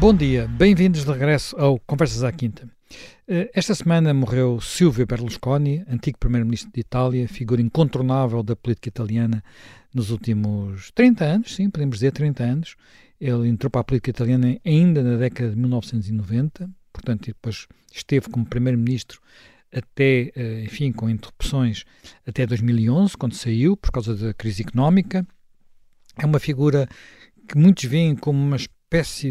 Bom dia, bem-vindos de regresso ao Conversas à Quinta. Eh, esta semana morreu Silvio Berlusconi, antigo primeiro-ministro de Itália, figura incontornável da política italiana nos últimos 30 anos, sim, podemos dizer 30 anos. Ele entrou para a política italiana ainda na década de 1990, portanto, depois esteve como primeiro-ministro até, eh, enfim, com interrupções até 2011, quando saiu, por causa da crise económica. É uma figura que muitos veem como uma espécie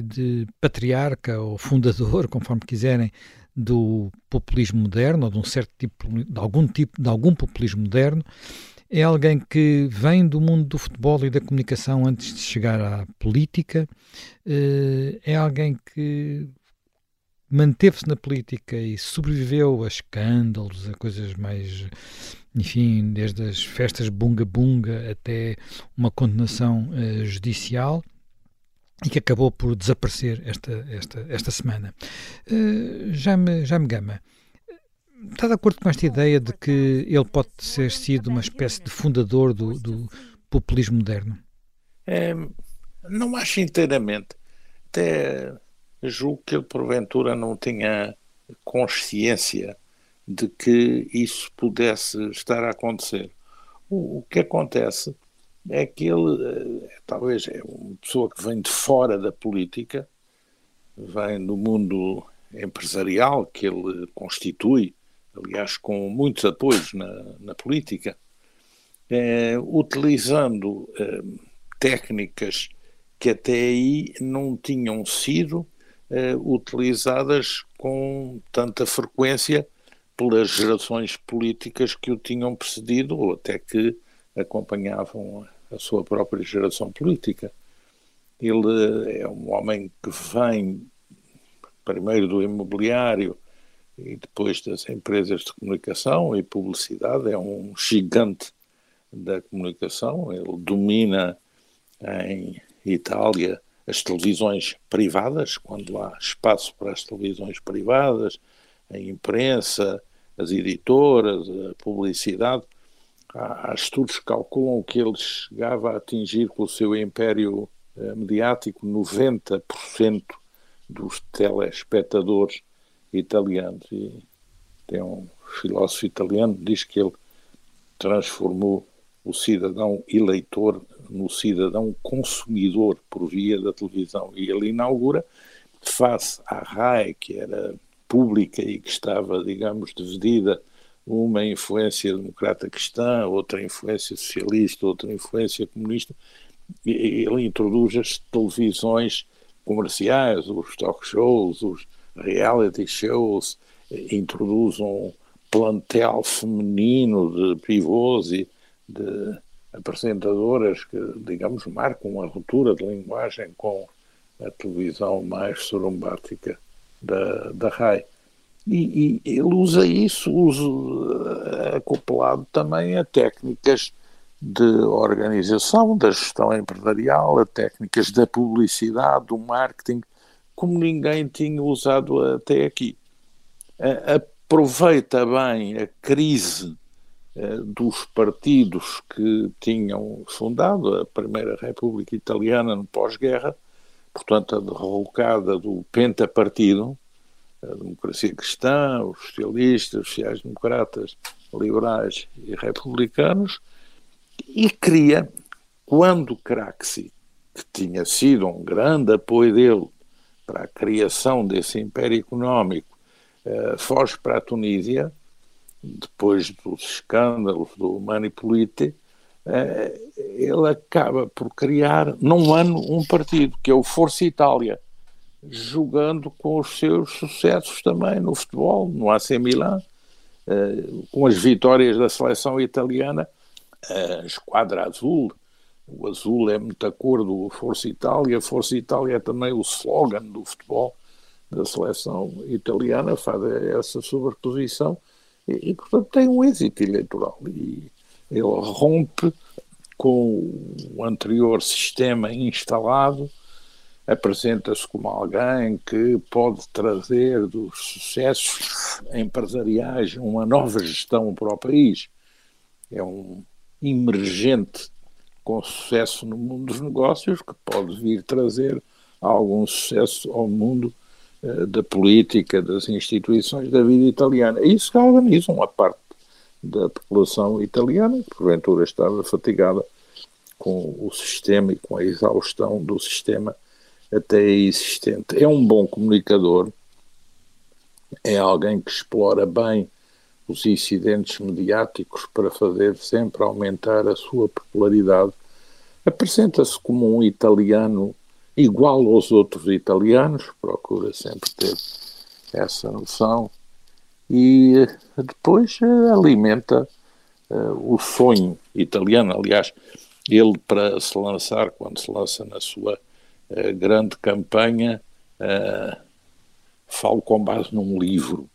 de patriarca ou fundador, conforme quiserem, do populismo moderno, ou de um certo tipo, de algum tipo, de algum populismo moderno. É alguém que vem do mundo do futebol e da comunicação antes de chegar à política. Eh, é alguém que manteve-se na política e sobreviveu a escândalos, a coisas mais, enfim, desde as festas bunga-bunga até uma condenação uh, judicial e que acabou por desaparecer esta, esta, esta semana. Uh, já, me, já me gama. Está de acordo com esta ideia de que ele pode ter sido uma espécie de fundador do, do populismo moderno? É, não acho inteiramente. Até julgo que ele porventura não tinha consciência de que isso pudesse estar a acontecer. O, o que acontece é que ele, é, talvez, é uma pessoa que vem de fora da política, vem do mundo empresarial que ele constitui, aliás, com muitos apoios na, na política, é, utilizando é, técnicas que até aí não tinham sido eh, utilizadas com tanta frequência pelas gerações políticas que o tinham precedido ou até que acompanhavam a sua própria geração política. Ele é um homem que vem primeiro do imobiliário e depois das empresas de comunicação e publicidade, é um gigante da comunicação, ele domina em Itália as televisões privadas, quando há espaço para as televisões privadas, a imprensa, as editoras, a publicidade. Há, estudos que calculam que ele chegava a atingir com o seu império eh, mediático 90% dos telespectadores italianos. E tem um filósofo italiano que diz que ele transformou o cidadão eleitor no cidadão consumidor por via da televisão. E ele inaugura, face à RAI, que era pública e que estava, digamos, dividida, uma influência democrata cristã, outra influência socialista, outra influência comunista, ele introduz as televisões comerciais, os talk shows, os reality shows, introduz um plantel feminino de pivôs e de apresentadoras que, digamos, marcam a ruptura de linguagem com a televisão mais sorumbática da, da RAI. E, e, ele usa isso, usa acoplado também a técnicas de organização, da gestão empresarial, a técnicas da publicidade, do marketing, como ninguém tinha usado até aqui. Aproveita bem a crise eh, dos partidos que tinham fundado a Primeira República Italiana no pós-guerra, portanto, a derrocada do pentapartido, a democracia cristã, os socialistas, os sociais-democratas, liberais e republicanos, e cria, quando Craxi, que tinha sido um grande apoio dele para a criação desse império económico, eh, foge para a Tunísia, depois dos escândalos do Manipolite, eh, ele acaba por criar, num ano, um partido, que é o Força Itália, jogando com os seus sucessos também no futebol, no AC Milan, eh, com as vitórias da seleção italiana, a esquadra azul, o azul é muita cor do Força Itália, Força Itália é também o slogan do futebol da seleção italiana, faz essa sobreposição e, e, portanto, tem um êxito eleitoral. E ele rompe com o anterior sistema instalado, apresenta-se como alguém que pode trazer dos sucessos empresariais uma nova gestão para o país. É um emergente com sucesso no mundo dos negócios que pode vir trazer algum sucesso ao mundo uh, da política, das instituições, da vida italiana. Isso galvaniza uma parte da população italiana, que porventura estava fatigada com o sistema e com a exaustão do sistema até existente. É um bom comunicador, é alguém que explora bem os incidentes mediáticos para fazer sempre aumentar a sua popularidade. Apresenta-se como um italiano igual aos outros italianos, procura sempre ter essa noção e depois eh, alimenta uh, o sonho italiano. Aliás, ele para se lançar, quando se lança na sua uh, grande campanha, uh, falo com base num livro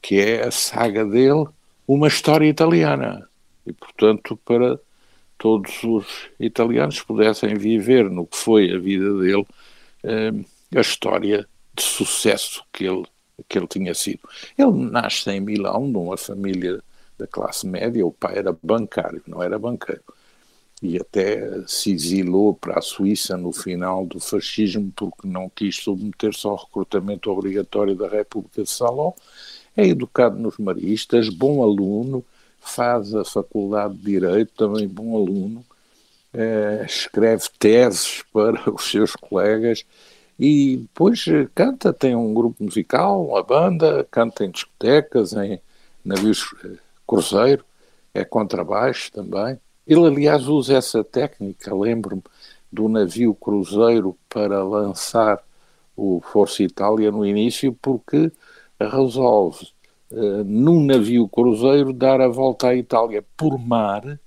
que é a saga dele, uma história italiana. E, portanto, para todos os italianos pudessem viver no que foi a vida dele, a história de sucesso que ele que ele tinha sido. Ele nasce em Milão, numa família da classe média, o pai era bancário, não era banqueiro. E até se exilou para a Suíça no final do fascismo porque não quis submeter-se ao recrutamento obrigatório da República de Saló. É educado nos maristas, bom aluno, faz a faculdade de Direito, também bom aluno, eh, escreve teses para os seus colegas e depois canta, tem um grupo musical, uma banda, canta em discotecas, em navios eh, cruzeiro, é contrabaixo também. Ele, aliás, usa essa técnica, lembro-me do navio cruzeiro para lançar o Força Itália no início, porque resolve, uh, num navio cruzeiro, dar a volta à Itália por mar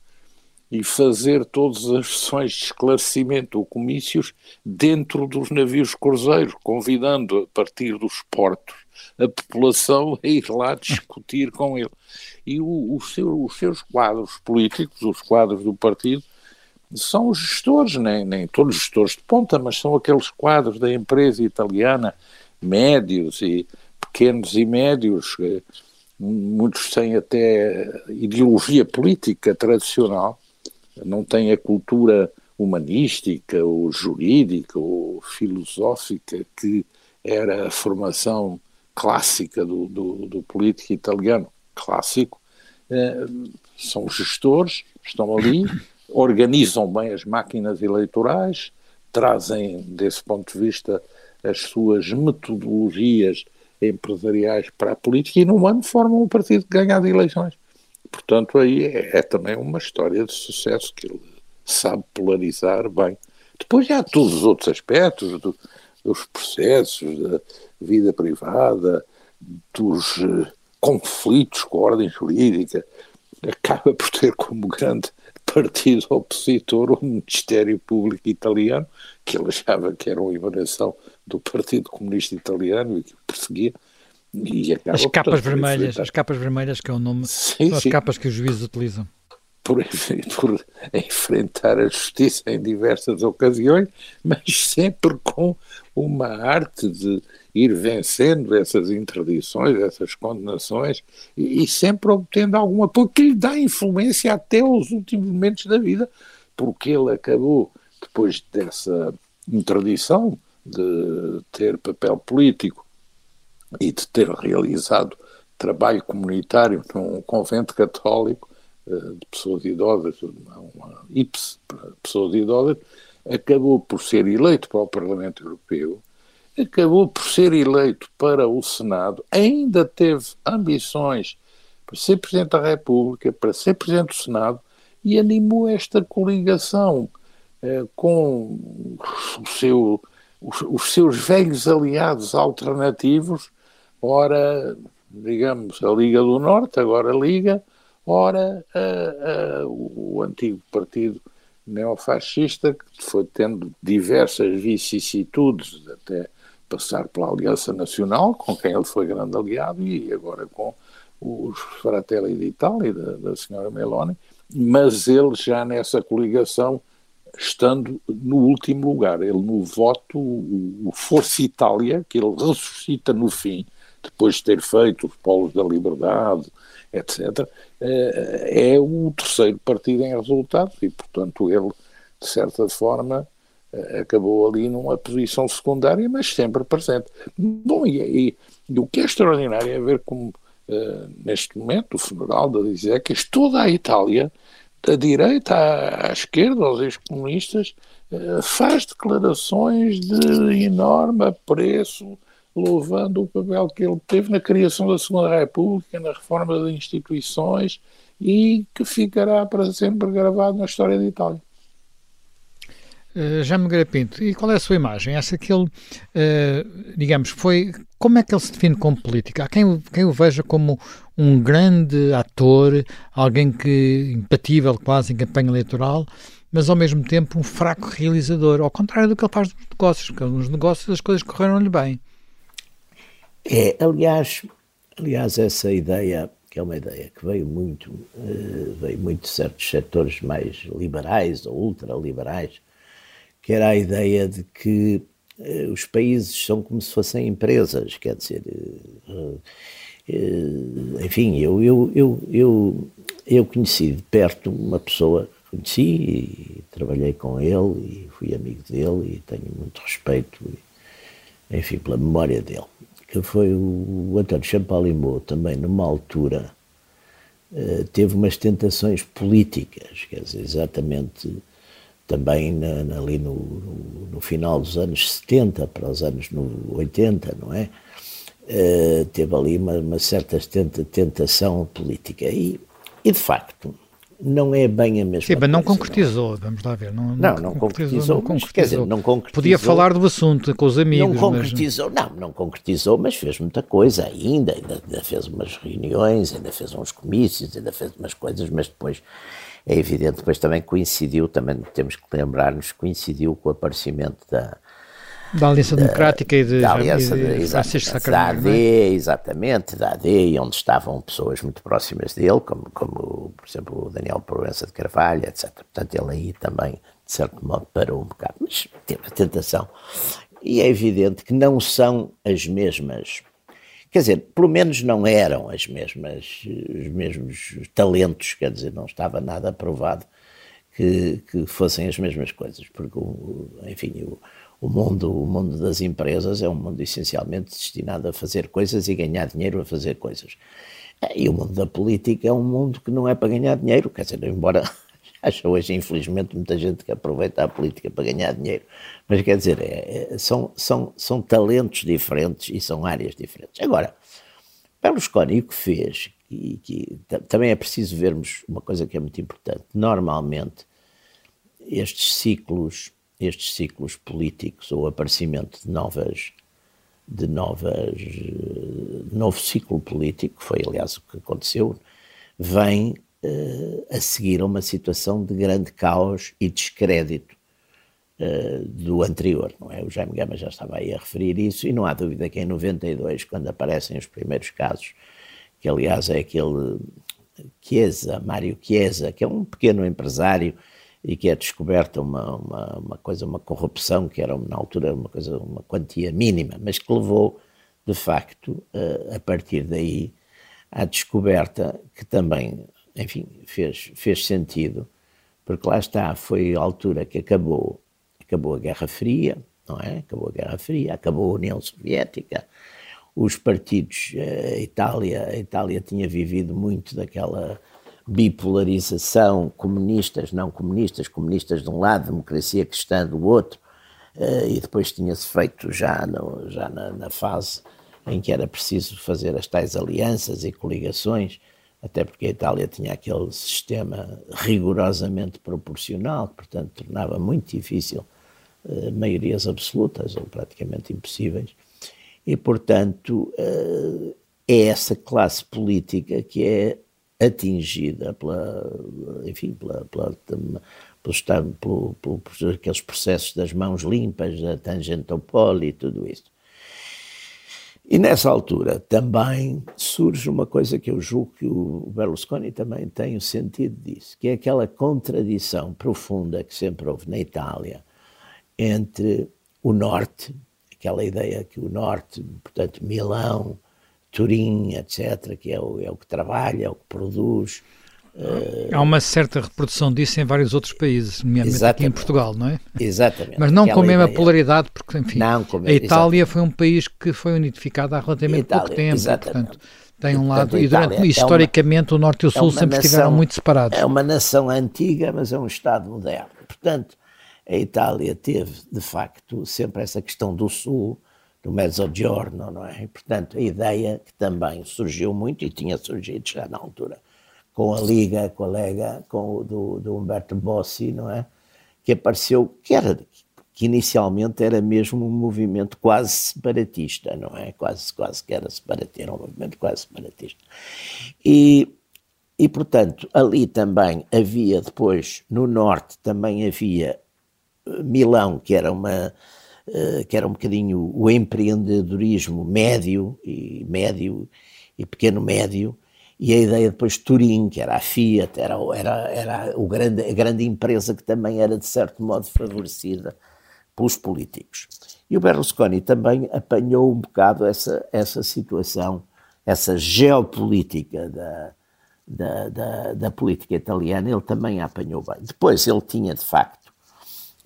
e fazer todas as sessões de esclarecimento ou comícios dentro dos navios cruzeiros, convidando a partir dos portos a população a ir lá discutir com ele. E o, o seu, os seus quadros políticos, os quadros do partido, são os gestores, nem, nem todos os gestores de ponta, mas são aqueles quadros da empresa italiana, médios e pequenos e médios, eh, muitos têm até ideologia política tradicional, não tem a cultura humanística ou jurídica ou filosófica que era a formação clássica do, do, do político italiano clássico, eh, são gestores, estão ali, organizam bem as máquinas eleitorais, trazem, desse ponto de vista, as suas metodologias empresariais para a política e, num ano, formam um partido que ganha as eleições. Portanto, aí é, é, também uma história de sucesso que ele sabe polarizar bem. Depois há todos os outros aspectos do, dos processos, da vida privada, dos uh, conflitos com a ordem jurídica. Acaba por ter como grande partido opositor o Ministério Público Italiano, que ele achava que era uma emanação do Partido Comunista Italiano e que perseguia e acaba, as capas portanto, vermelhas, as capas vermelhas que é o nome, sim, são as sim. capas que os juízes utilizam. Por, por enfrentar a justiça em diversas ocasiões, mas sempre com uma arte de ir vencendo essas interdições, essas condenações e, e sempre obtendo algum apoio que lhe dá influência até aos últimos momentos da vida, porque ele acabou, depois dessa interdição de ter papel político e de ter realizado trabalho comunitário num convento católico de pessoas idosas, uma IPS para pessoas idosas, acabou por ser eleito para o Parlamento Europeu, acabou por ser eleito para o Senado, ainda teve ambições para ser Presidente da República, para ser Presidente do Senado, e animou esta coligação eh, com seu, os, os seus velhos aliados alternativos. Ora, digamos, a Liga do Norte, agora a Liga, ora a, a, o antigo partido neofascista, que foi tendo diversas vicissitudes, até passar pela Aliança Nacional, com quem ele foi grande aliado, e agora com os Fratelli d'Italia, da, da senhora Meloni, mas ele já nessa coligação, estando no último lugar, ele no voto, o, Força Itália, que ele ressuscita no fim, depois de ter feito os polos da liberdade, etc., eh, é o terceiro partido em resultados e, portanto, ele, de certa forma, acabou ali numa posição secundária, mas sempre presente. Bom, e, e, e o que é extraordinário é ver como, uh, neste momento, o funeral da Lisecas, toda a Itália, da direita à, à esquerda, aos ex-comunistas, uh, faz declarações de enorme apreço, louvando o papel que ele teve na criação da Segunda República, na reforma das instituições e que ficará para sempre gravado na história da Itália. Uh, Jaime Nogueira Pinto, e qual é a sua imagem? Acha que ele, uh, digamos, foi. Como é que ele se define como político? Há quem, quem o veja como um grande ator, alguém que impatível quase em campanha eleitoral, mas ao mesmo tempo um fraco realizador, ao contrário do que ele faz nos negócios, porque nos negócios as coisas correram-lhe bem. É, aliás, aliás, essa ideia que é uma ideia que veio muito, uh, veio muito de certos setores mais liberais ou ultraliberais, que era a ideia de que uh, os países são como se fossem empresas, quer dizer, uh, enfim, eu, eu, eu, eu, eu conheci de perto uma pessoa, conheci e trabalhei com ele e fui amigo dele e tenho muito respeito, enfim, pela memória dele que foi o, António Champalimau, também numa altura, uh, teve umas tentações políticas, quer dizer, exatamente também na, na, ali no, no, no, final dos anos 70 para os anos 80, não é? Uh, teve ali uma, uma certa tenta, tentação política. E, e, de facto, não é bem a mesma Sim, mas não concretizou, não. vamos lá ver. Não, não, não concretizou, não concretizou. Quer dizer, não concretizou. Podia falar do assunto com os amigos. Não concretizou, mas... não, não concretizou, mas fez muita coisa ainda, ainda, ainda, fez umas reuniões, ainda fez uns comícios, ainda fez umas coisas, mas depois é evidente, depois também coincidiu, também temos que lembrar-nos, coincidiu com o aparecimento da, da Aliança Democrática e de, da Aliança de, de, Francisco Da AD, é? exatamente, da AD, e onde estavam pessoas muito próximas dele, como, como por exemplo, o Daniel Proença de Carvalho, etc. Portanto, ele aí também, de certo modo, parou um bocado, mas teve a tentação. E é evidente que não são as mesmas, quer dizer, pelo menos não eram as mesmas, os mesmos talentos, quer dizer, não estava nada provado que, que fossem as mesmas coisas, porque, enfim, o o mundo, o mundo das empresas é um mundo essencialmente destinado a fazer coisas e ganhar dinheiro a fazer coisas. E o mundo da política é um mundo que não é para ganhar dinheiro, quer dizer, embora haja hoje, infelizmente, muita gente que aproveita a política para ganhar dinheiro, mas quer dizer, é, é, são, são, são talentos diferentes e são áreas diferentes. Agora, Berlusconi o que fez, e que também é preciso vermos uma coisa que é muito importante, normalmente estes ciclos estes ciclos políticos ou aparecimento de novas de novas novo ciclo político foi aliás o que aconteceu vem uh, a seguir a uma situação de grande caos e descrédito uh, do anterior não é? O Jaime Gama já estava aí a referir isso e não há dúvida que em 92 quando aparecem os primeiros casos que aliás é aquele Chiesa, Mário Chiesa, que é um pequeno empresário e que é descoberta uma, uma, uma, coisa, uma corrupção que era na altura uma coisa, uma quantia mínima, mas que levou de facto a, a partir daí à descoberta que também, enfim, fez, fez sentido, porque lá está, foi a altura que acabou, acabou a Guerra Fria, não é? Acabou a Guerra Fria, acabou a União Soviética, os partidos, a Itália, a Itália tinha vivido muito daquela bipolarização, comunistas, não comunistas, comunistas de um lado, democracia cristã do outro, uh, e depois tinha-se feito já, no, já na, na, fase em que era preciso fazer as tais alianças e coligações, até porque a Itália tinha aquele sistema rigorosamente proporcional, que, portanto, tornava muito difícil uh, maiorias absolutas, ou praticamente impossíveis, e, portanto, uh, é essa classe política que é atingida pela, enfim, pela, pela, pelo, pelo, pelo, por aqueles processos das mãos limpas, da tangentopole e tudo isso. E nessa altura também surge uma coisa que eu julgo que o Berlusconi também tem o sentido disso, que é aquela contradição profunda que sempre houve na Itália entre o Norte, aquela ideia que o Norte, portanto Milão, Turim, etc., que é o, é o que trabalha, é o que produz, Há uma certa reprodução disso em vários outros países, nomeadamente aqui em Portugal, não é? Exatamente. Mas não com a mesma ideia. polaridade, porque, enfim, não, a Itália exatamente. foi um país que foi unificado há relativamente Itália, pouco tempo. Exatamente. portanto, tem um lado, e, durante, é historicamente uma, o Norte e o Sul é sempre nação, estiveram muito separados. É uma nação antiga, mas é um Estado moderno. Portanto, a Itália teve, de facto, sempre essa questão do Sul, do Mezzogiorno, não é? E, portanto, a ideia que também surgiu muito, e tinha surgido já na altura, com a Liga, com a Lega, com do, do Humberto Bossi, não é? Que apareceu, que era, que inicialmente era mesmo um movimento quase separatista, não é? Quase, quase que era separatista, era um movimento quase separatista. E, e, portanto, ali também havia depois, no norte também havia eh, Milão, que era uma que era um bocadinho o empreendedorismo médio e médio e pequeno médio, e a ideia depois de Turim, que era a Fiat, era, era, era o grande, a grande empresa que também era de certo modo favorecida pelos políticos. E o Berlusconi também apanhou um bocado essa, essa situação, essa geopolítica da, da, da, da política italiana, ele também a apanhou bem. Depois ele tinha, de facto,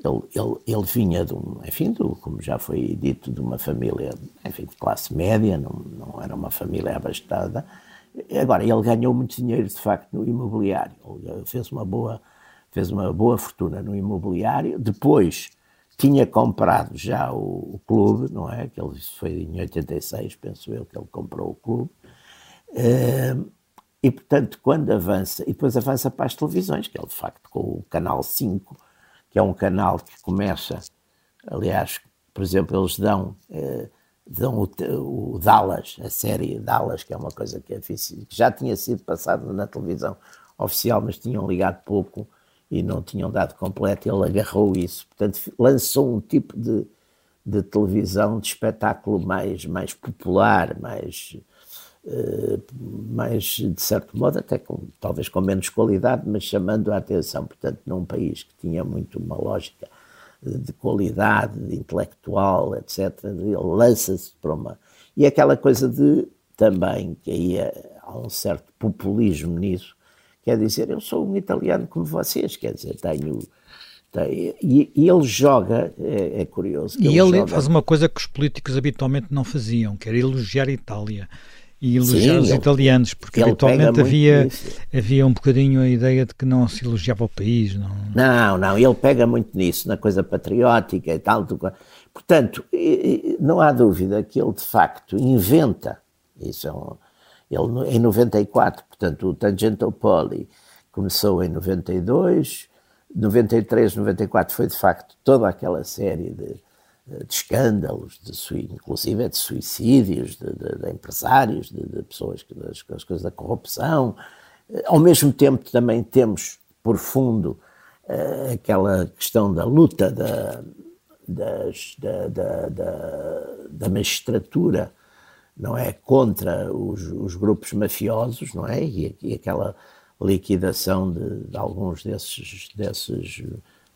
ele, ele, ele vinha de um, enfim, do, como já foi dito, de uma família, enfim, de classe média, não, não era uma família abastada, Agora, ele ganhou muito dinheiro, de facto, no imobiliário. Ele fez uma boa, fez uma boa fortuna no imobiliário. Depois tinha comprado já o, o clube, não é? Que ele, isso foi em 86, penso eu, que ele comprou o clube. Uh, e, portanto, quando avança, e depois avança para as televisões, que ele, de facto, com o Canal 5, que é um canal que começa, aliás, por exemplo, eles dão... Uh, dão o, o, Dallas, a série Dallas, que é uma coisa que, é que já tinha sido passada na televisão oficial, mas tinham ligado pouco e não tinham dado completo, ele agarrou isso. Portanto, lançou um tipo de, de televisão, de espetáculo mais, mais popular, mais, mais, de certo modo, até com, talvez com menos qualidade, mas chamando a atenção. Portanto, num país que tinha muito uma lógica de qualidade de intelectual, etc. Ele lança-se para uma. E aquela coisa de também, que aí é, há um certo populismo nisso, quer dizer, eu sou um italiano como vocês, quer dizer, tenho. tenho e, e, ele joga, é, é curioso. E ele, ele joga... faz uma coisa que os políticos habitualmente não faziam, que era elogiar a Itália e elogiar Sim, os ele, italianos, porque habitualmente havia, havia um bocadinho a ideia de que não se elogiava o país. Não, não, não ele pega muito nisso, na coisa patriótica e tal. Portanto, não há dúvida que ele de facto inventa, isso é um, ele em 94, portanto, o Tangentopoli começou em 92, 93, 94 foi de facto toda aquela série de de escândalos, de, inclusive de suicídios de, de, de empresários, de, pessoas, das, das coisas da corrupção. Ao mesmo tempo, também temos, por fundo, uh, aquela questão da luta da, das, da, da, da, da, magistratura não é contra os, os, grupos mafiosos não é e, e aquela liquidação de, de, alguns desses desses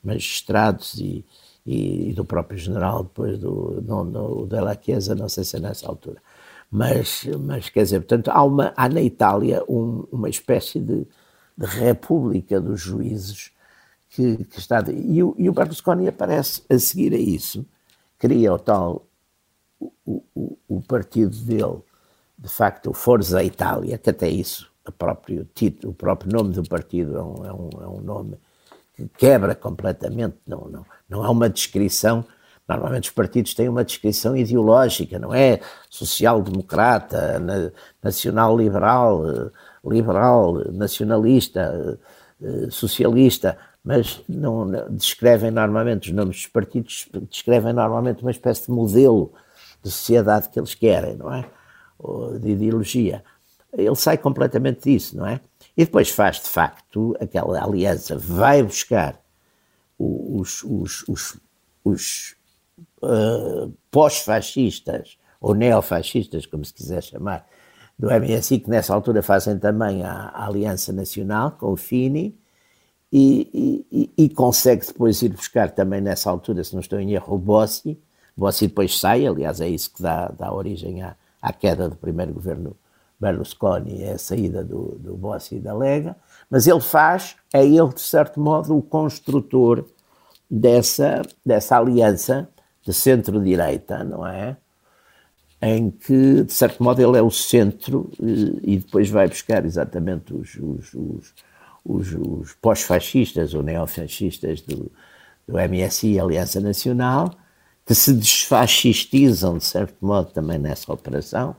magistrados e, e, e do próprio general, depois do, não, do Della Chiesa, não sei se é nessa altura. Mas, mas quer dizer, portanto, há, uma, há na Itália um, uma espécie de, de república dos juízes que, que está. De, e, o, e o Berlusconi aparece a seguir a isso, cria o tal. O, o, o partido dele, de facto, Forza Itália, que até isso, o próprio título, o próprio nome do partido é um, é um, é um nome que quebra completamente, não, não, não há uma descrição. Normalmente os partidos têm uma descrição ideológica, não é? Social-democrata, nacional-liberal, liberal, nacionalista, socialista, mas não, descrevem normalmente, os nomes dos partidos descrevem normalmente uma espécie de modelo de sociedade que eles querem, não é? Ou de ideologia. Ele sai completamente disso, não é? E depois faz, de facto, aquela aliança, vai buscar os, os, os, os uh, pós-fascistas, ou neofascistas, como se quiser chamar, do MSI, que nessa altura fazem também a, a Aliança Nacional com o Fini, e, e, e, consegue depois ir buscar também nessa altura, se não estou em erro, o Bossi. Bossi depois sai, aliás, é isso que dá, dá origem à, à queda do primeiro governo Berlusconi é a saída do, do Bossi e da Lega, mas ele faz, é ele, de certo modo, o construtor dessa, dessa aliança de centro-direita, não é? Em que, de certo modo, ele é o centro e, e depois vai buscar exatamente os, os, os, os, os pós-fascistas ou neofascistas do, do MSI, Aliança Nacional, que se desfascistizam, de certo modo, também nessa operação,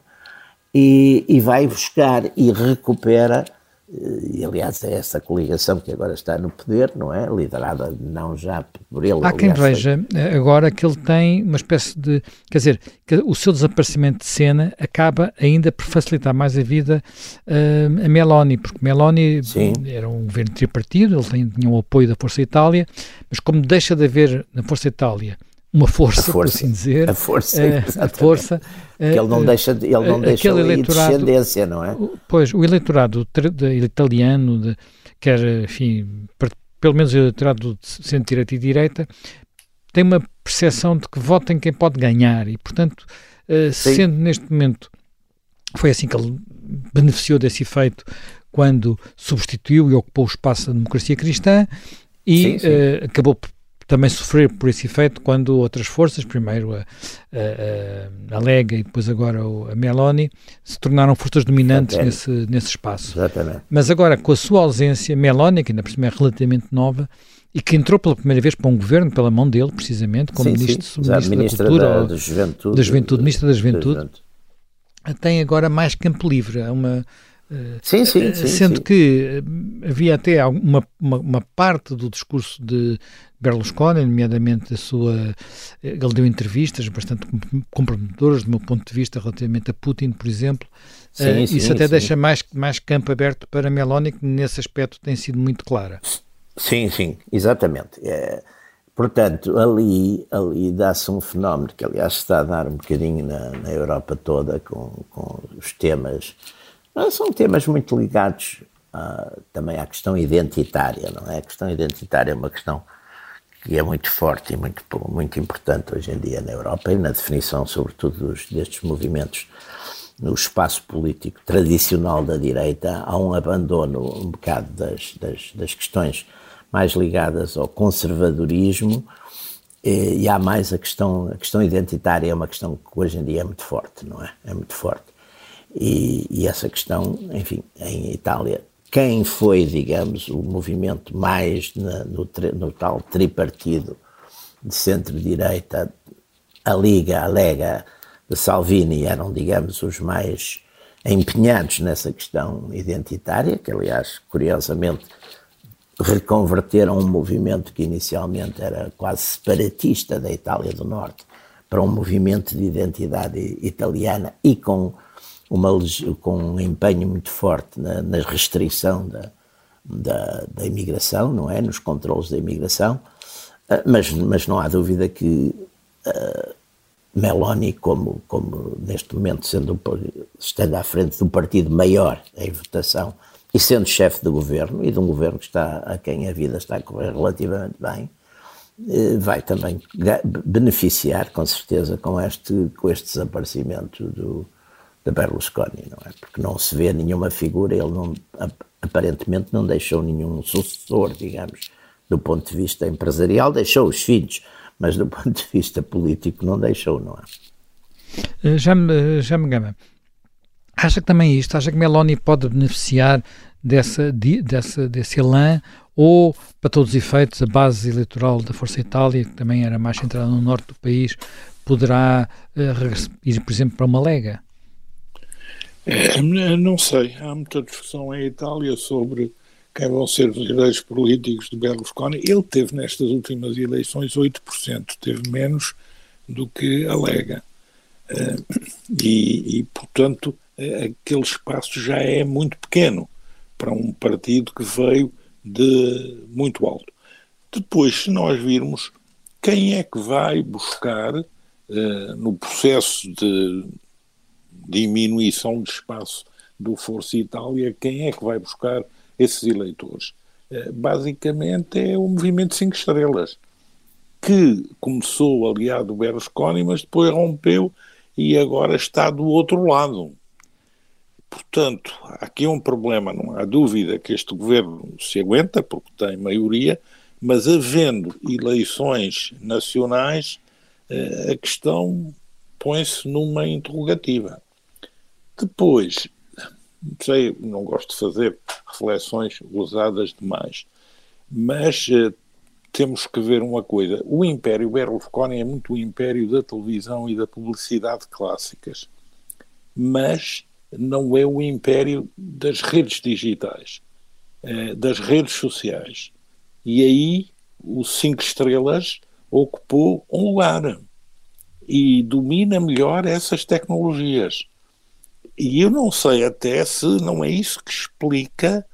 e, e vai buscar e recupera e aliás é essa coligação que agora está no poder, não é? Liderada não já por ele. Há quem veja eh, agora que ele tem uma espécie de. Quer dizer, que o seu desaparecimento de cena acaba ainda por facilitar mais a vida uh, a Meloni, porque Meloni Sim. era um governo tripartido, ele tinha o apoio da Força Itália, mas como deixa de haver na Força Itália uma força, força, por assim dizer. A força, uh, a força. Uh, ele não deixa, ele não uh, deixa descendência, não é? Pois, o eleitorado italiano, de, quer, enfim, pelo menos o eleitorado de centro-direita e direita, tem uma percepção de que vota em quem pode ganhar e, portanto, sendo neste momento, foi assim que ele beneficiou desse efeito quando substituiu e ocupou o espaço da democracia cristã e sim, sim. acabou por também sofrer por esse efeito quando outras forças, primeiro a, a, a Lega e depois agora a Meloni, se tornaram forças dominantes nesse, nesse espaço. Exatamente. Mas agora, com a sua ausência, Meloni, que ainda por cima é relativamente nova, e que entrou pela primeira vez para um governo, pela mão dele, precisamente, como sim, ministro, sim. ministro, da Cultura, da, da, Juventude, da Juventude, ministro da Juventude, da tem agora mais campo livre. Uma, Sim, sim, eh, sim Sendo sim. que eh, havia até uma, uma, uma, parte do discurso de Berlusconi, nomeadamente a sua. Eh, ele deu entrevistas bastante comprometedoras, do meu ponto de vista, relativamente a Putin, por exemplo. Sim, Isso sim, até sim. deixa mais, mais campo aberto para Meloni, que nesse aspecto tem sido muito clara. Sim, sim, exatamente. É, portanto, ali, ali dá-se um fenómeno que, aliás, está a dar um bocadinho na, na Europa toda com, com os temas são temas muito ligados uh, também à questão identitária, não é? A questão identitária é uma questão que é muito forte e muito, muito importante hoje em dia na Europa e na definição, sobretudo, dos, destes movimentos no espaço político tradicional da direita, há um abandono um bocado das, das, das questões mais ligadas ao conservadorismo e, e, há mais a questão, a questão identitária é uma questão que hoje em dia é muito forte, não é? É muito forte. E, e, essa questão, enfim, em Itália, quem foi, digamos, o movimento mais na, no, no, tal tripartido de centro-direita, a Liga, a Lega de Salvini eram, digamos, os mais empenhados nessa questão identitária, que aliás, curiosamente, reconverteram um movimento que inicialmente era quase separatista da Itália do Norte para um movimento de identidade italiana e com uma, com um empenho muito forte na, na restrição da, da, da, imigração, não é? Nos controles da imigração, ah, mas, mas não há dúvida que uh, Meloni, como, como neste momento sendo, estando à frente do partido maior em votação e sendo chefe de governo, e de um governo que está a quem a vida está a correr relativamente bem, eh, vai também beneficiar, com certeza, com este, com este desaparecimento do, de Berlusconi, não é? Porque não se vê nenhuma figura, ele não, aparentemente não deixou nenhum sucessor, digamos, do ponto de vista empresarial, deixou os filhos, mas do ponto de vista político não deixou, não é? Eh, já me, já me gama. Acha que também isto, acha que Meloni pode beneficiar dessa, dessa, desse elan ou, para todos os efeitos, a base eleitoral da Força Itália, que também era mais centrada no norte do país, poderá uh, ir, por exemplo, para uma lega? É, não sei, há muita discussão em Itália sobre quem vão ser os líderes políticos de Berlusconi. Ele teve nestas últimas eleições 8%, teve menos do que alega. Eh, e, e, portanto, eh, aquele espaço já é muito pequeno para um partido que veio de muito alto. Depois, se nós virmos quem é que vai buscar uh, no processo de diminuição de espaço do Força Itália, quem é que vai buscar esses eleitores? Eh, basicamente é o movimento Cinco Estrelas, que começou aliado Berlusconi, mas depois rompeu e agora está do outro lado. Portanto, aqui um problema, não há dúvida que este governo se aguenta, porque tem maioria, mas havendo eleições nacionais, eh, a questão põe-se numa interrogativa. Depois, sei, não gosto de fazer reflexões ousadas demais, mas eh, temos que ver uma coisa. O Império Berlusconi é muito o império da televisão e da publicidade clássicas, mas não é o império das redes digitais, é, das redes sociais. E aí o Cinco Estrelas ocupou um lugar e domina melhor essas tecnologias. E eu não sei até se não é isso que explica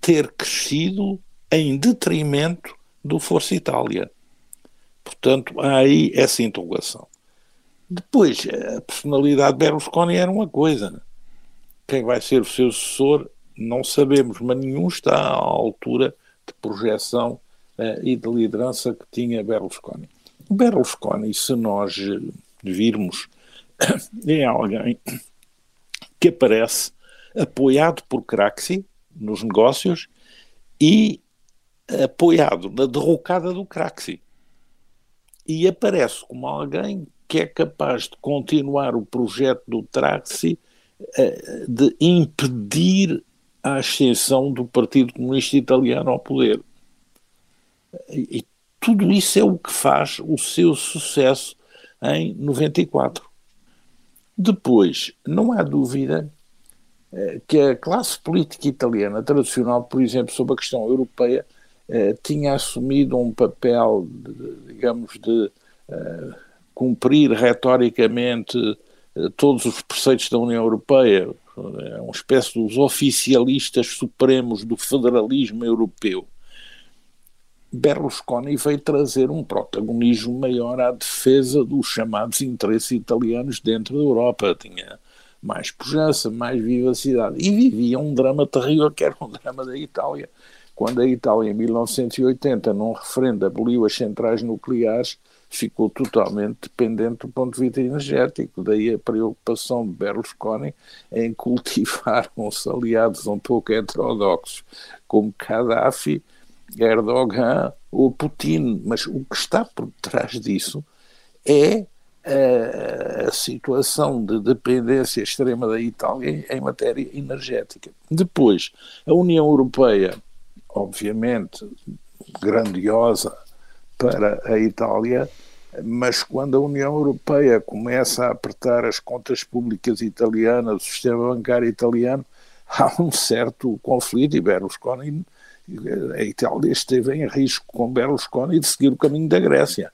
ter crescido em detrimento do Força Itália. Portanto, há aí essa interrogação. Depois, a personalidade de Berlusconi era uma coisa. Né? Quem vai ser o seu sucessor, não sabemos, mas nenhum está à altura de projeção uh, e de liderança que tinha Berlusconi. Berlusconi, se nós virmos, é alguém que aparece apoiado por Craxi nos negócios e apoiado na derrocada do Craxi. E aparece como alguém que é capaz de continuar o projeto do Craxi, eh, de impedir a ascensão do Partido Comunista Italiano ao poder. E tudo isso é o que faz o seu sucesso em 94. Depois, não há dúvida eh, que a classe política italiana tradicional, por exemplo, sobre a questão europeia, eh, tinha assumido um papel, digamos, de uh, cumprir retoricamente todos os preceitos da União Europeia, é uma espécie dos oficialistas supremos do federalismo europeu. Berlusconi veio trazer um protagonismo maior à defesa dos chamados interesses italianos dentro da Europa. Tinha mais pujança, mais vivacidade. E vivia um drama terrível, que era um drama da Itália quando a Itália, em 1980, num referendo, aboliu as centrais nucleares, ficou totalmente dependente do ponto de vista energético. Daí a preocupação de Berlusconi em cultivar uns aliados um pouco heterodoxos, como Gaddafi, Erdogan ou Putin. Mas o que está por trás disso é a, a situação de dependência extrema da Itália em matéria energética. Depois, a União Europeia obviamente grandiosa para a Itália, mas quando a União Europeia começa a apertar as contas públicas italianas, o sistema bancário italiano, há um certo conflito e Berlusconi, a Itália esteve em risco com Berlusconi de seguir o caminho da Grécia.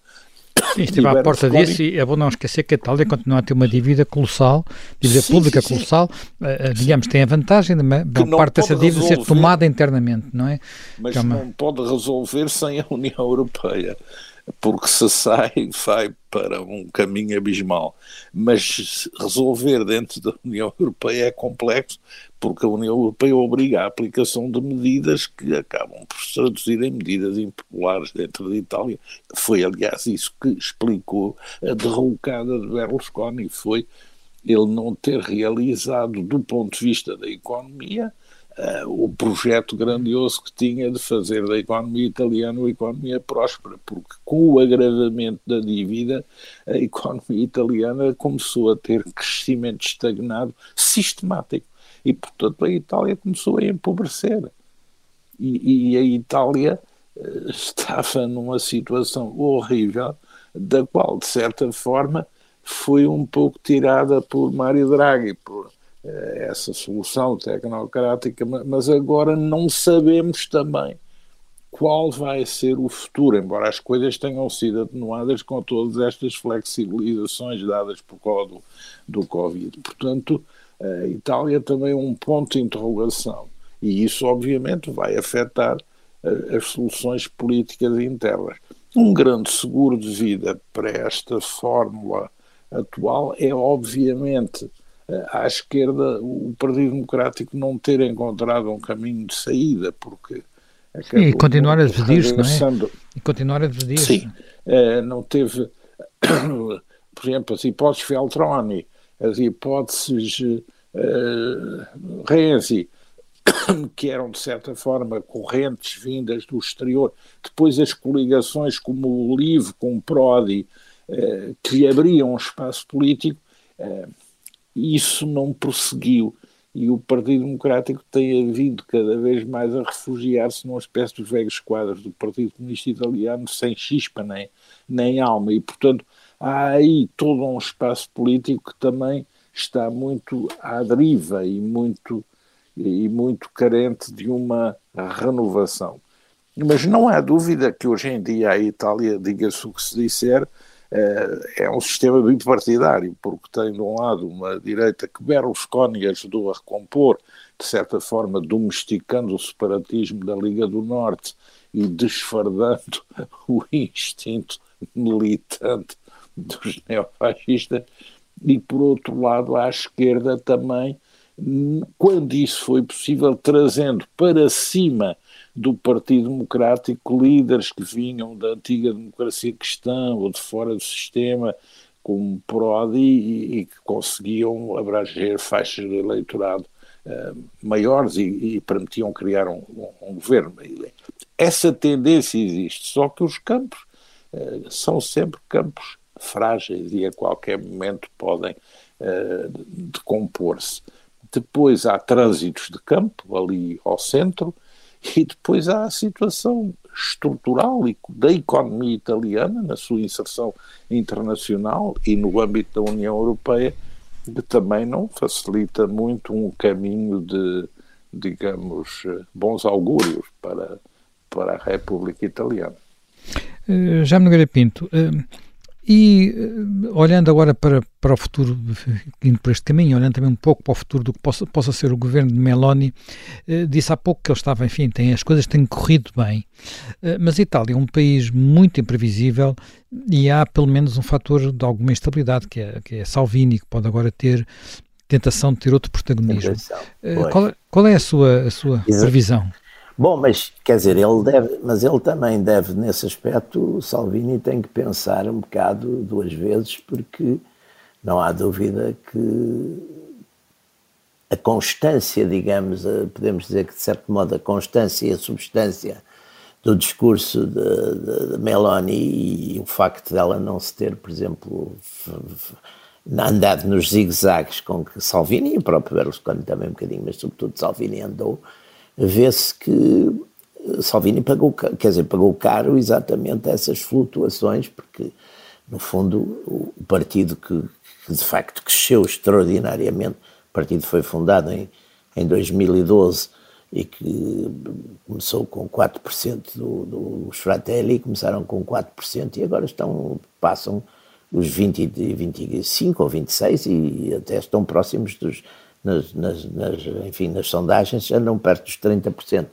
Sim, esteve à porta disso e é bom não esquecer que a Itália continua a ter uma dívida colossal, dívida sim, pública sim, colossal, uh, digamos, tem a vantagem de uma, parte dessa dívida resolver, ser tomada internamente, não é? Mas é uma... não pode resolver sem a União Europeia porque se sai, vai para um caminho abismal. Mas resolver dentro da União Europeia é complexo, porque a União Europeia obriga a aplicação de medidas que acabam por se traduzir em medidas impopulares dentro da Itália. Foi, aliás, isso que explicou a derrocada de Berlusconi, foi ele não ter realizado, do ponto de vista da economia, uh, o projeto grandioso que tinha de fazer da economia italiana uma economia próspera, porque com o agravamento da dívida, a economia italiana começou a ter crescimento estagnado sistemático. E, portanto, a Itália começou a empobrecer. E, e a Itália uh, estava numa situação horrível, da qual, de certa forma, foi um pouco tirada por Mário Draghi, por eh, essa solução tecnocrática, mas agora não sabemos também qual vai ser o futuro, embora as coisas tenham sido atenuadas com todas estas flexibilizações dadas por causa do, do Covid. Portanto, a Itália também é um ponto de interrogação e isso obviamente vai afetar eh, as soluções políticas internas. Um grande seguro de vida para esta fórmula atual é obviamente à esquerda o Partido Democrático não ter encontrado um caminho de saída, porque e continuar a dividir-se, não é? E continuar a dividir-se. Sim, não teve, por exemplo, as hipóteses Feltroni, as hipóteses uh, Renzi, que eram de certa forma correntes vindas do exterior, depois as coligações como o LIVRE com o Prodi, uh, que abriam um espaço político, uh, isso não prosseguiu. E o Partido Democrático tem havido cada vez mais a refugiar-se numa espécie dos velhos quadros do Partido Comunista Italiano sem chispa nem, nem alma. E portanto há aí todo um espaço político que também está muito à deriva e muito, e muito carente de uma renovação. Mas não há dúvida que hoje em dia a Itália, diga-se o que se disser, eh, é um sistema bipartidário, porque tem de um lado uma direita que Berlusconi ajudou a recompor, de certa forma domesticando o separatismo da Liga do Norte e desfardando o instinto militante dos neofascistas, e por outro lado à esquerda também, quando isso foi possível, trazendo para cima do Partido Democrático líderes que vinham da antiga democracia cristã ou de fora do sistema, como Prodi, e, e que conseguiam abranger faixas de eleitorado uh, maiores e, e, permitiam criar um, um, um, governo. Essa tendência existe, só que os campos uh, são sempre campos frágeis e a qualquer momento podem uh, decompor-se. Depois há trânsitos de campo ali ao centro, e depois há a situação estrutural da economia italiana, na sua inserção internacional e no âmbito da União Europeia, que também não facilita muito um caminho de, digamos, bons augúrios para, para a República Italiana. Uh, Já Nogueira Pinto, uh, e eh, olhando agora para, para o futuro, indo por este caminho, olhando também um pouco para o futuro do que possa, possa ser o governo de Meloni, eh, disse há pouco que ele estava, enfim, tem, as coisas têm corrido bem, eh, mas a Itália é um país muito imprevisível e há pelo menos um fator de alguma instabilidade, que é, que é Salvini, que pode agora ter tentação de ter outro protagonismo. Qual, qual, é a sua, a sua previsão? Bom, mas quer dizer, ele deve, mas ele também deve, nesse aspecto, o Salvini tem que pensar um bocado duas vezes, porque não há dúvida que a constância, digamos, podemos dizer que de certo modo a constância e a substância do discurso de, de, de Meloni e o facto dela não se ter, por exemplo, andado nos zigue-zagues com que Salvini e o próprio Berlusconi também um bocadinho, mas sobretudo Salvini andou, vê-se que Salvini pagou, quer dizer, pagou caro exatamente essas flutuações, porque, no fundo, o partido que, que de facto cresceu extraordinariamente, o partido foi fundado em, em 2012 e que começou com 4% do, do Fratelli, começaram com 4% e agora estão, passam os 20, 25 ou 26 e até estão próximos dos nas, nas, nas, enfim, nas sondagens andam perto dos 30%.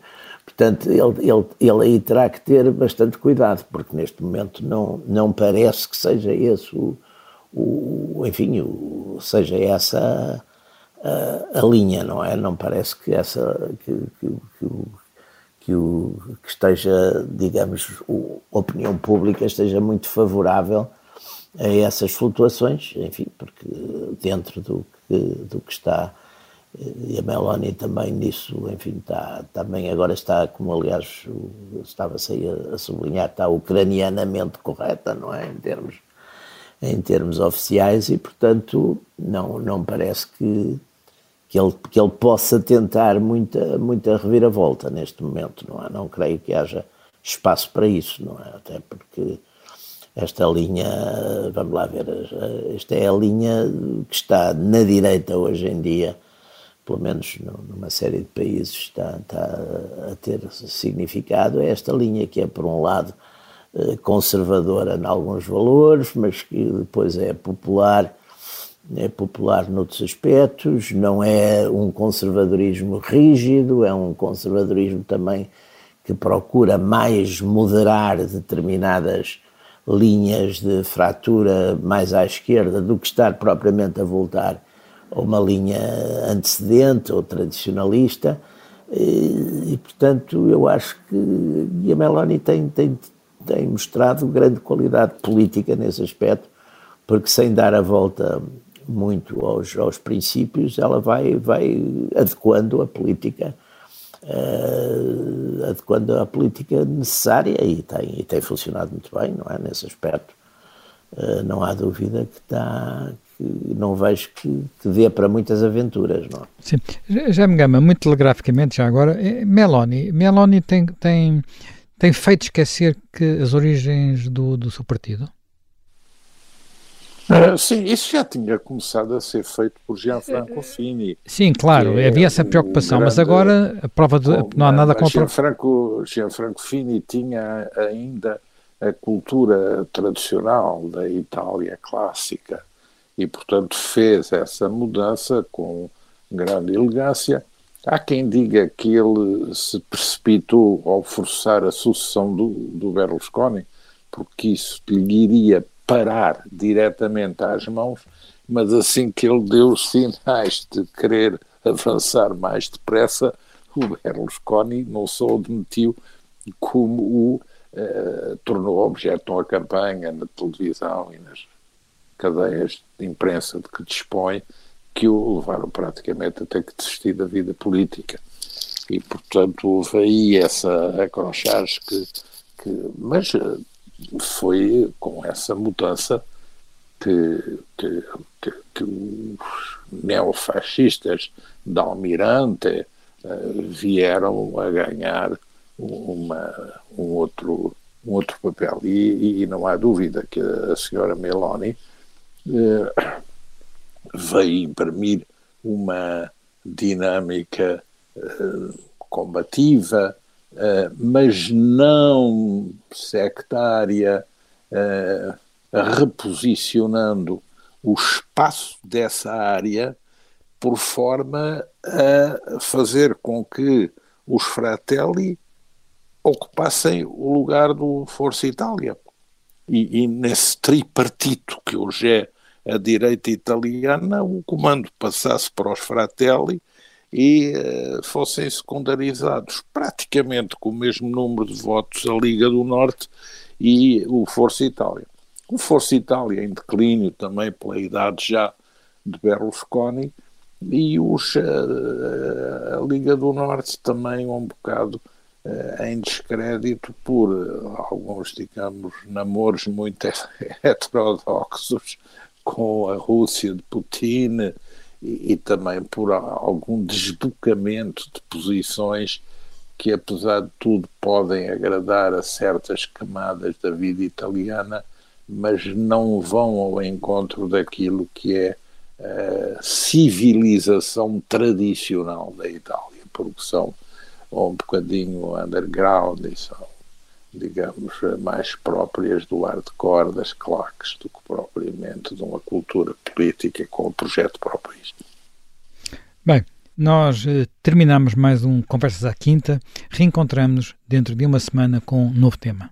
Portanto, ele, ele, ele aí terá que ter bastante cuidado, porque neste momento não, não parece que seja esse o, o enfim, o, seja essa a, a, linha, não é? Não parece que essa que, que, que, que, o, que esteja, digamos, a opinião pública esteja muito favorável a essas flutuações, enfim, porque dentro do que, do que está e a Meloni também nisso, enfim, está, também agora está, como aliás estava-se a, a sublinhar, está ucranianamente correta, não é, em termos, em termos oficiais e, portanto, não, não parece que, que, ele, que ele possa tentar muita, muita reviravolta neste momento, não é? Não creio que haja espaço para isso, não é? Até porque esta linha, vamos lá ver, esta é a linha que está na direita hoje em dia, pelo menos numa série de países, está, está a ter significado, é esta linha que é, por um lado, eh, conservadora em alguns valores, mas que depois é popular, é popular noutros aspectos, não é um conservadorismo rígido, é um conservadorismo também que procura mais moderar determinadas linhas de fratura mais à esquerda do que estar propriamente a voltar uma linha antecedente ou tradicionalista, e, e portanto eu acho que a Meloni tem, tem, tem mostrado grande qualidade política nesse aspecto, porque sem dar a volta muito aos, aos princípios, ela vai, vai adequando a política, uh, adequando a política necessária e tem, e tem funcionado muito bem, não é? Nesse aspecto, uh, não há dúvida que está, que não vejo que, que dê para muitas aventuras, não é? Sim, já me gama, muito telegraficamente já agora, eh, Meloni, Meloni tem, tem, tem feito esquecer que as origens do, do seu partido? Uh, sim, isso já tinha começado a ser feito por Gianfranco Fini. Sim, claro, é havia essa preocupação, grande, mas agora a prova de, com, não há nada contra... Gianfranco, Gianfranco Fini tinha ainda a cultura tradicional da Itália clássica e, portanto, fez essa mudança com grande elegância. Há quem diga que ele se precipitou ao forçar a sucessão do, do Berlusconi, porque isso lhe iria parar diretamente às mãos, mas assim que ele deu sinais de querer avançar mais depressa, o Berlusconi não só o demitiu, como o uh, tornou objeto uma campanha na televisão e nas cadeias de imprensa de que dispõe, que o levaram praticamente a ter que desistir da vida política. E, portanto, houve aí essa acrochagem que, que mas eh, foi com essa mudança que, que, que, que os neofascistas da Almirante uh, vieram a ganhar uma, um, outro, um outro papel. E, e, não há dúvida que a senhora Meloni uh, veio imprimir uma dinâmica uh, combativa, uh, mas não sectária, reposicionando o espaço dessa área por forma a fazer com que os Fratelli ocupassem o lugar do Força Itália. E, e, nesse tripartito que hoje é a direita italiana, o comando passasse para os Fratelli e uh, fossem secundarizados praticamente com o mesmo número de votos a Liga do Norte e o Força Itália. O Força Itália em declínio também pela idade já de Berlusconi e os, uh, a Liga do Norte também um bocado uh, em descrédito por alguns, digamos, namoros muito heterodoxos com a Rússia de Putin e, e também por algum desbocamento de posições que, apesar de tudo, podem agradar a certas camadas da vida italiana, mas não vão ao encontro daquilo que é a civilização tradicional da Itália, porque são um bocadinho underground e são digamos, mais próprias do hardcore das claques do que propriamente de uma cultura política com o projeto para o país. Bem, nós eh, terminamos mais um Conversas à Quinta. Reencontramos-nos dentro de uma semana com um novo tema.